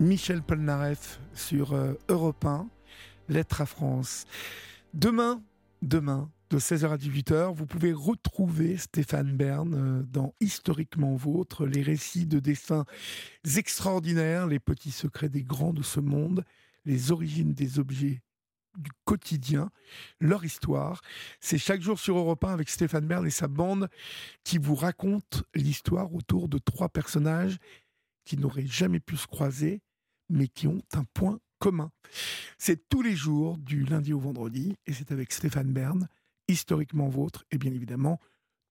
Michel Polnareff sur euh, Europe 1, Lettre à France. Demain, demain, de 16h à 18h, vous pouvez retrouver Stéphane Bern euh, dans Historiquement Vôtre, les récits de dessins extraordinaires, les petits secrets des grands de ce monde, les origines des objets du quotidien, leur histoire. C'est chaque jour sur Europe 1 avec Stéphane Bern et sa bande qui vous raconte l'histoire autour de trois personnages qui n'auraient jamais pu se croiser, mais qui ont un point commun. C'est tous les jours, du lundi au vendredi, et c'est avec Stéphane Bern, historiquement vôtre, et bien évidemment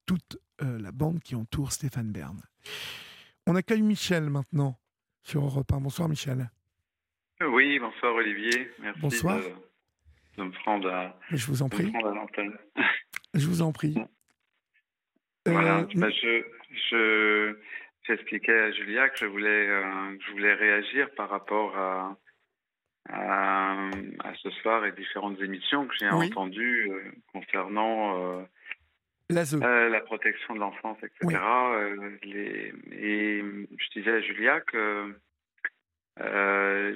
toute euh, la bande qui entoure Stéphane Bern. On accueille Michel maintenant sur Europe 1. Bonsoir Michel. Oui, bonsoir Olivier. Merci Bonsoir. De, me prendre à, Je vous en prie. Je vous en prie. Voilà, Euh, bah, je, je, j'expliquais à Julia que je voulais, euh, je voulais réagir par rapport à, à, à ce soir et différentes émissions que j'ai Oui. entendues euh, concernant euh, L'ASE. euh, la protection de l'enfance, etc. Oui. Euh, les, et je disais à Julia que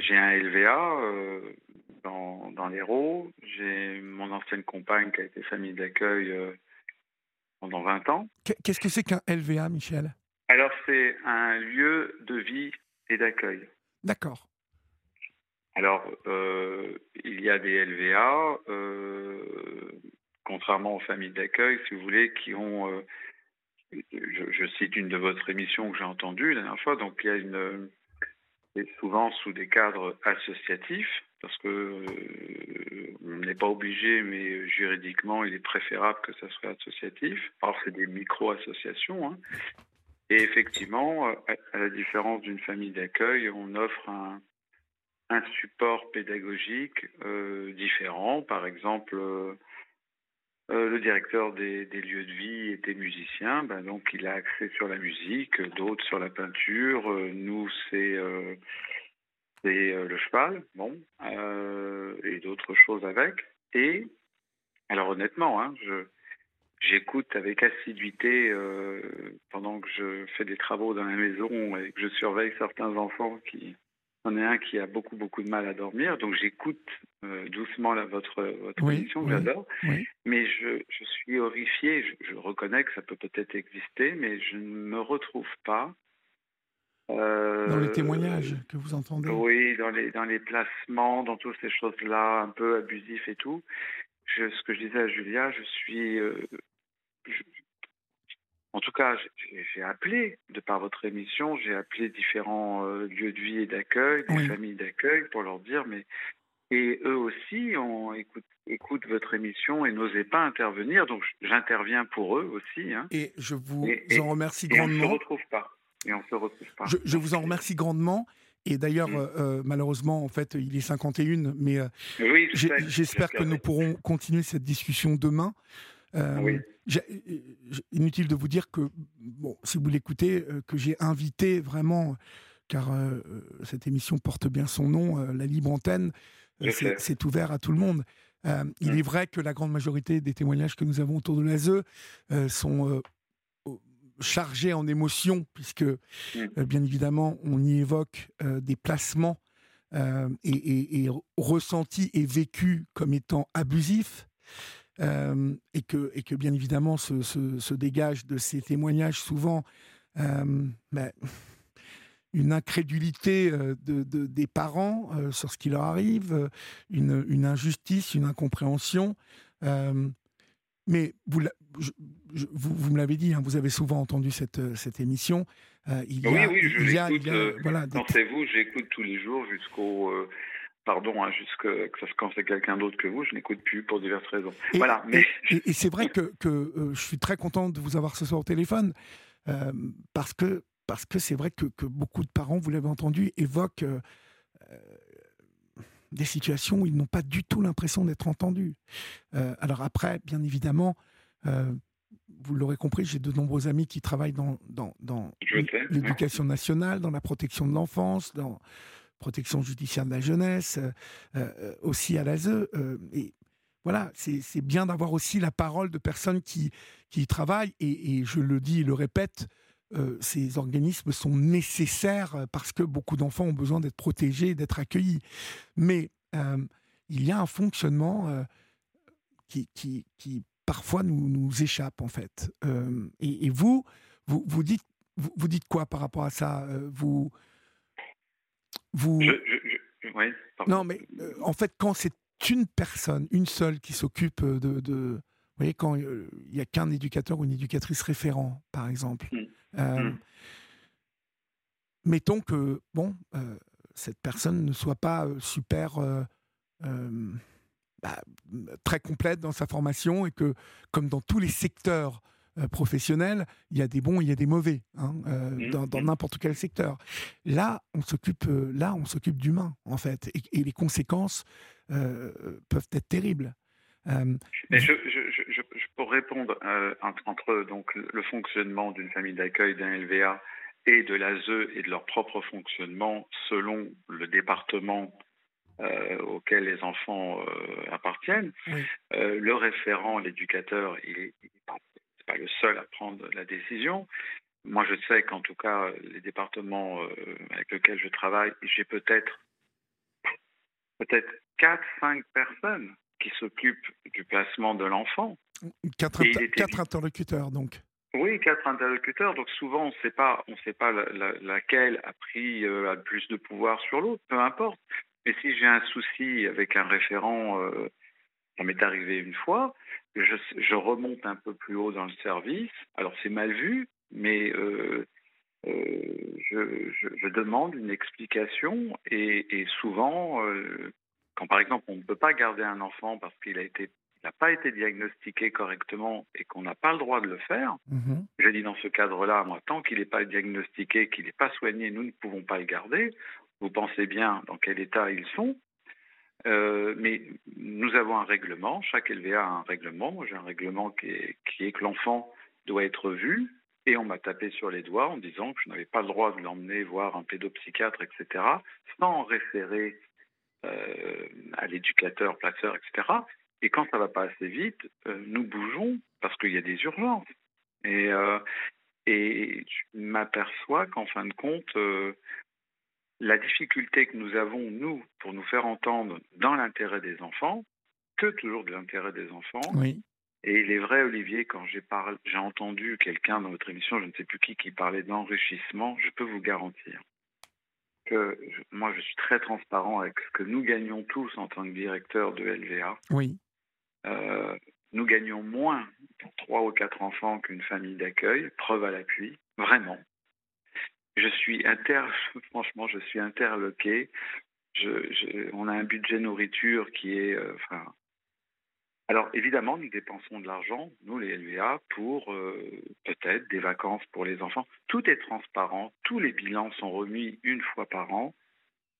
j'ai un LVA dans, dans l'Hérault. J'ai mon ancienne compagne qui a été famille d'accueil pendant 20 ans. Qu- Qu'est-ce que c'est qu'un LVA, Michel? Un lieu de vie et d'accueil. D'accord. Alors, euh, il y a des LVA, euh, contrairement aux familles d'accueil, si vous voulez, qui ont. euh, je, je cite une de votre émission que j'ai entendue la dernière fois. Donc, il y a une. C'est souvent sous des cadres associatifs, parce que on n'est pas obligé, mais juridiquement, il est préférable que ça soit associatif. Alors, c'est des micro-associations. hein. Et effectivement, à, à la différence d'une famille d'accueil, on offre un, support pédagogique euh, différent. Par exemple, euh, euh, le directeur des, lieux de vie était musicien, ben donc il a accès sur la musique, d'autres sur la peinture. Euh, nous, c'est euh, euh, le cheval, bon, euh, et d'autres choses avec. Et alors honnêtement, hein, je J'écoute avec assiduité euh, pendant que je fais des travaux dans la maison et que je surveille certains enfants qui, on est un qui a beaucoup beaucoup de mal à dormir, donc j'écoute euh, doucement la, votre votre Oui, émission, oui, j'adore. oui. Mais je, je suis horrifié. Je, je reconnais que ça peut peut-être exister, mais je ne me retrouve pas. euh, Dans les témoignages que vous entendez. Oui, dans les dans les placements, dans toutes ces choses-là, un peu abusifs et tout. Je, ce que je disais à Julia, je suis euh, en tout cas, j'ai- appelé, de par votre émission, j'ai appelé différents euh, lieux de vie et d'accueil, des Oui. familles d'accueil, pour leur dire, mais et eux aussi, on écoute, écoute votre émission et n'osaient pas intervenir, donc j'interviens pour eux aussi, hein, Et je vous Et- et- en remercie et on ne se grandement. retrouve pas. Et on se retrouve pas. Je, je vous en remercie grandement. Et d'ailleurs, Mm. euh, euh, malheureusement, en fait, il est 51, mais euh, Oui, j'espère que nous pourrons continuer cette discussion demain. Euh, Oui. j'ai- inutile de vous dire que, bon, si vous l'écoutez, euh, que j'ai invité vraiment, car euh, euh, cette émission porte bien son nom, euh, la libre antenne, euh, c'est ouvert à tout le monde. Euh, il Mm. est vrai que la grande majorité des témoignages que nous avons autour de l'ASE euh, sont euh, chargés en émotions, puisque, Mm. euh, bien évidemment, on y évoque euh, des placements euh, et, et- et ressentis et vécus comme étant abusifs. Euh, et, que, et que bien évidemment se, se- se dégage de ces témoignages souvent euh, ben, une incrédulité de, de- des parents sur ce qui leur arrive, une, une injustice, une incompréhension. mais vous, l'a- je- je- vous, vous me l'avez dit, hein, vous avez souvent entendu cette, cette émission. euh, il y Oui, a, oui, je y a- l'écoute, euh, voilà, des- vous, j'écoute tous les jours jusqu'au. euh, pardon, hein, jusque que ça- quand c'est quelqu'un d'autre que vous, je n'écoute plus pour diverses raisons. Et- voilà, mais. Et, et c'est vrai que, que, euh, je suis très content de vous avoir ce soir au téléphone, euh, parce que parce que c'est vrai que, que beaucoup de parents, vous l'avez entendu, évoquent euh, des situations où ils n'ont pas du tout l'impression d'être entendus. Alors après, bien évidemment, vous l'aurez compris, j'ai de nombreux amis qui travaillent dans, dans, l'éducation nationale, dans la protection de l'enfance, dans protection judiciaire de la jeunesse, euh, euh, aussi à l'ASE. euh, et voilà, c'est bien d'avoir aussi la parole de personnes qui, qui y travaillent. Et, et je le dis et le répète, ces organismes sont nécessaires parce que beaucoup d'enfants ont besoin d'être protégés, d'être accueillis. Mais il y a un fonctionnement qui, qui, qui, parfois nous, nous échappe en fait. Et, vous, vous, vous dites vous, dites quoi par rapport à ça? Vous vous non, mais en fait, quand c'est une personne, une seule qui s'occupe de, de, Vous voyez, quand il n'y a qu'un éducateur ou une éducatrice référent, par exemple. Mmh. Mmh. Mettons que, bon, cette personne ne soit pas super. Bah, très complète dans sa formation et que, comme dans tous les secteurs euh, professionnels, il y a des bons, il y a des mauvais hein, euh, mmh, dans mmh. n'importe quel secteur. Là, on s'occupe, euh, là, on s'occupe d'humains en fait, et, les conséquences peuvent être terribles. Mais je, je, peux répondre entre donc le fonctionnement d'une famille d'accueil d'un LVA et de l'ASE et de leur propre fonctionnement selon le département auquel les enfants appartiennent. le référent, l'éducateur, il est, seul à prendre la décision. Moi, je sais qu'en tout cas, les départements euh, avec lesquels je travaille, j'ai peut-être peut-être 4, 5 personnes qui s'occupent du placement de l'enfant. Quatre, quatre interlocuteurs, donc. Oui, quatre interlocuteurs. Donc souvent, on ne sait pas, on sait pas laquelle a pris euh, a plus de pouvoir sur l'autre. Peu importe. Mais si j'ai un souci avec un référent, euh, ça m'est arrivé une fois, je, remonte un peu plus haut dans le service. Alors c'est mal vu, mais euh, euh, je, demande une explication et, souvent, euh, quand par exemple on ne peut pas garder un enfant parce qu'il a été n'a pas été diagnostiqué correctement et qu'on n'a pas le droit de le faire, mhm. je dis dans ce cadre-là, moi, tant qu'il n'est pas diagnostiqué, qu'il n'est pas soigné, nous ne pouvons pas le garder. Vous pensez bien dans quel état ils sont. Euh, mais nous avons un règlement, chaque LVA a un règlement. J'ai un règlement qui est, que l'enfant doit être vu, et on m'a tapé sur les doigts en disant que je n'avais pas le droit de l'emmener voir un pédopsychiatre, etc., sans référer euh, à l'éducateur, placeur, etc. Et quand ça va pas assez vite, euh, nous bougeons parce qu'il y a des urgences. Et, et je m'aperçois qu'en fin de compte, la difficulté que nous avons, nous, pour nous faire entendre dans l'intérêt des enfants, que toujours de l'intérêt des enfants. Oui. Et il est vrai, Olivier, quand j'ai j'ai entendu quelqu'un dans votre émission, je ne sais plus qui, qui parlait d'enrichissement, je peux vous garantir que moi, je suis très transparent avec ce que nous gagnons tous en tant que directeur de LVA. Oui. Euh, nous gagnons moins pour trois ou quatre enfants qu'une famille d'accueil, preuve à l'appui, vraiment je suis inter, franchement, je suis interloqué. Je, on a un budget nourriture qui est, euh, enfin, alors évidemment, nous dépensons de l'argent, nous les LVA, pour euh, peut-être des vacances pour les enfants. Tout est transparent, tous les bilans sont remis une fois par an.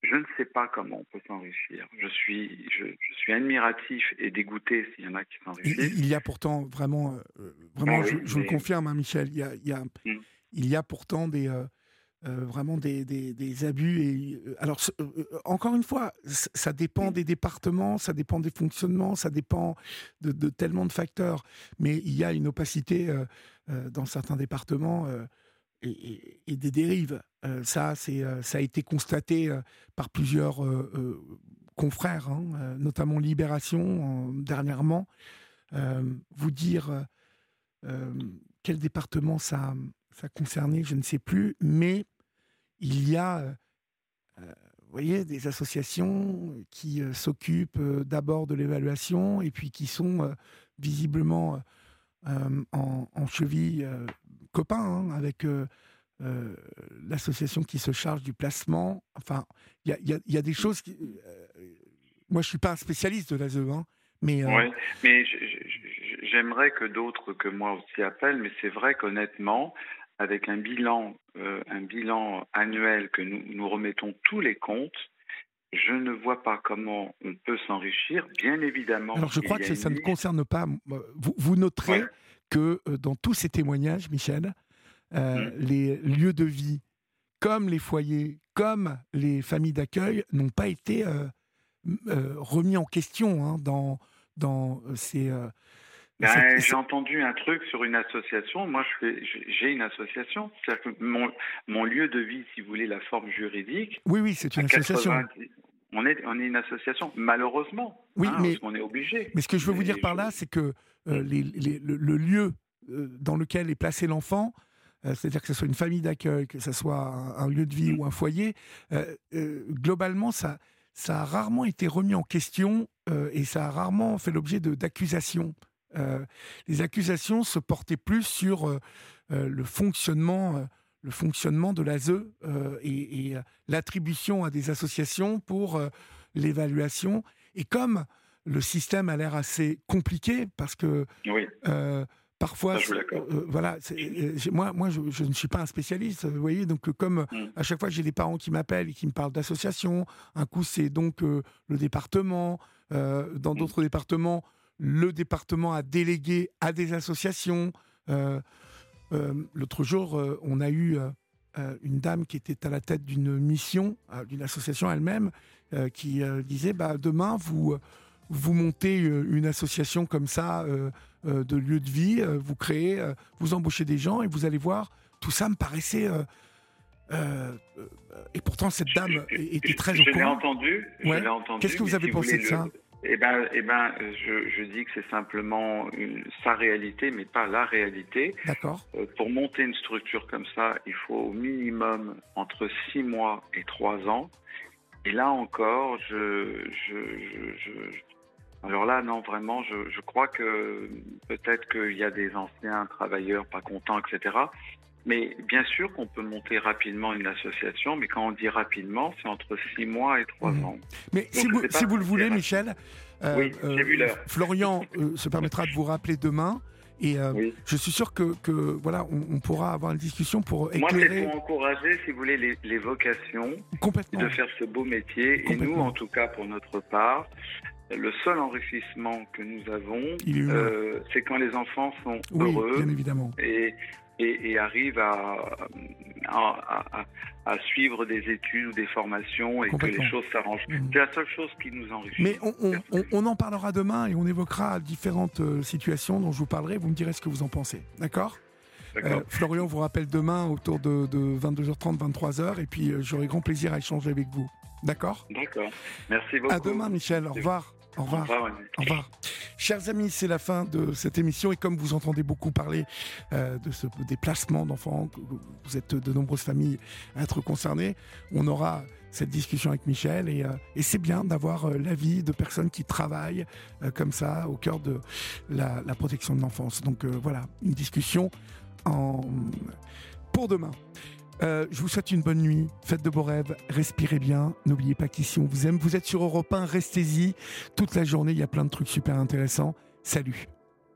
Je ne sais pas comment on peut s'enrichir. Je suis, je, suis admiratif et dégoûté s'il y en a qui s'enrichissent. Il, y a pourtant vraiment, euh, vraiment, ah je, le confirme, hein, Michel. Il y a, il y a, hmm. il y a pourtant des euh, vraiment des, des, abus. Et, euh, alors, euh, encore une fois, ça dépend des départements, ça dépend des fonctionnements, ça dépend de, tellement de facteurs. Mais il y a une opacité dans certains départements et, des dérives. ça, c'est, ça a été constaté par plusieurs confrères, hein, notamment Libération dernièrement. vous dire quel département ça, ça concernait, je ne sais plus, mais il y a, euh, euh, voyez, des associations qui euh, s'occupent d'abord de l'évaluation et puis qui sont visiblement en, cheville copains hein, avec l'association qui se charge du placement. Enfin, il y, a, des choses moi, je suis pas un spécialiste de l'ASE, hein, mais. Oui, mais j'aimerais que d'autres que moi aussi appellent, mais c'est vrai qu'honnêtement, avec un bilan, euh, un bilan annuel que nous, nous remettons tous les comptes, je ne vois pas comment on peut s'enrichir. Bien évidemment. Alors je crois que ça ne concerne pas. Vous, vous noterez que euh, dans tous ces témoignages, Michel, euh, mmh. les lieux de vie, comme les foyers, comme les familles d'accueil, n'ont pas été remis en question hein, dans, dans ces Ben, j'ai entendu un truc sur une association. Moi, j'ai une association. Que mon, mon, lieu de vie, si vous voulez, la forme juridique. Oui, oui, c'est une association. on est, on est une association, malheureusement. Oui, hein, mais on est obligé. Mais ce que je veux vous dire par là, c'est que euh, les, le, lieu euh, dans lequel est placé l'enfant, euh, c'est-à-dire que ce soit une famille d'accueil, que ce soit un, lieu de vie ou un foyer, globalement, ça, ça a rarement été remis en question et ça a rarement fait l'objet d'accusations. Les accusations se portaient plus sur le fonctionnement le fonctionnement de l'ASE et, et l'attribution à des associations pour l'évaluation. Et comme le système a l'air assez compliqué parce que euh, parfois, euh, voilà, euh, moi, moi, je, ne suis pas un spécialiste, vous voyez, donc comme mm. à chaque fois j'ai des parents qui m'appellent et qui me parlent d'associations, un coup c'est donc le département, dans mm. d'autres départements, le département a délégué à des associations. L'autre jour, on a eu une dame qui était à la tête d'une mission, d'une association elle-même, qui disait bah, demain, vous, vous montez euh, une association comme ça euh, euh, de lieu de vie, vous créez, vous embauchez des gens et vous allez voir, tout ça me paraissait. et pourtant, cette dame était très au courant. Je l'ai entendu. entendu Qu'est-ce que vous avez pensé de ça? Eh ben, eh ben, je, je dis que c'est simplement une, sa réalité, mais pas la réalité. D'accord. pour monter une structure comme ça, il faut au minimum entre six mois et trois ans. Et là encore, je, je, je, alors là, non, vraiment, je, je crois que peut-être qu'il y a des anciens travailleurs pas contents, etc. Mais bien sûr qu'on peut monter rapidement une association, mais quand on dit rapidement, c'est entre six mois et trois mmh. ans. Mais si vous, si vous, le voulez, Michel, euh, euh Florian euh, se permettra de vous rappeler demain. Et je suis sûr que, que voilà, on, pourra avoir une discussion pour éclairer. Moi, c'est pour encourager, si vous voulez, les, les vocations de faire ce beau métier. Et nous, en tout cas, pour notre part, le seul enrichissement que nous avons, euh, c'est quand les enfants sont heureux Et, et, arrivent à, à, suivre des études ou des formations et que les choses s'arrangent. Mmh. C'est la seule chose qui nous enrichit. Mais on, en parlera demain et on évoquera différentes euh, situations dont je vous parlerai. Vous me direz ce que vous en pensez. D'accord? Euh, Florian vous rappelle demain autour de, 22h30, 23h, et puis j'aurai grand plaisir à échanger avec vous. D'accord? D'accord. Merci beaucoup. À demain, Michel. Au revoir. Au revoir. Au revoir. Chers amis, c'est la fin de cette émission et comme vous entendez beaucoup parler euh, de ce déplacement d'enfants, vous êtes de nombreuses familles à être concernées, on aura cette discussion avec Michel et, euh, c'est bien d'avoir euh, l'avis de personnes qui travaillent comme ça au cœur de la, protection de l'enfance. Donc voilà, une discussion pour demain. Euh, je vous souhaite une bonne nuit, faites de beaux rêves, respirez bien. N'oubliez pas qu'ici on vous aime. Vous êtes sur Europe 1, restez-y toute la journée. Il y a plein de trucs super intéressants. Salut.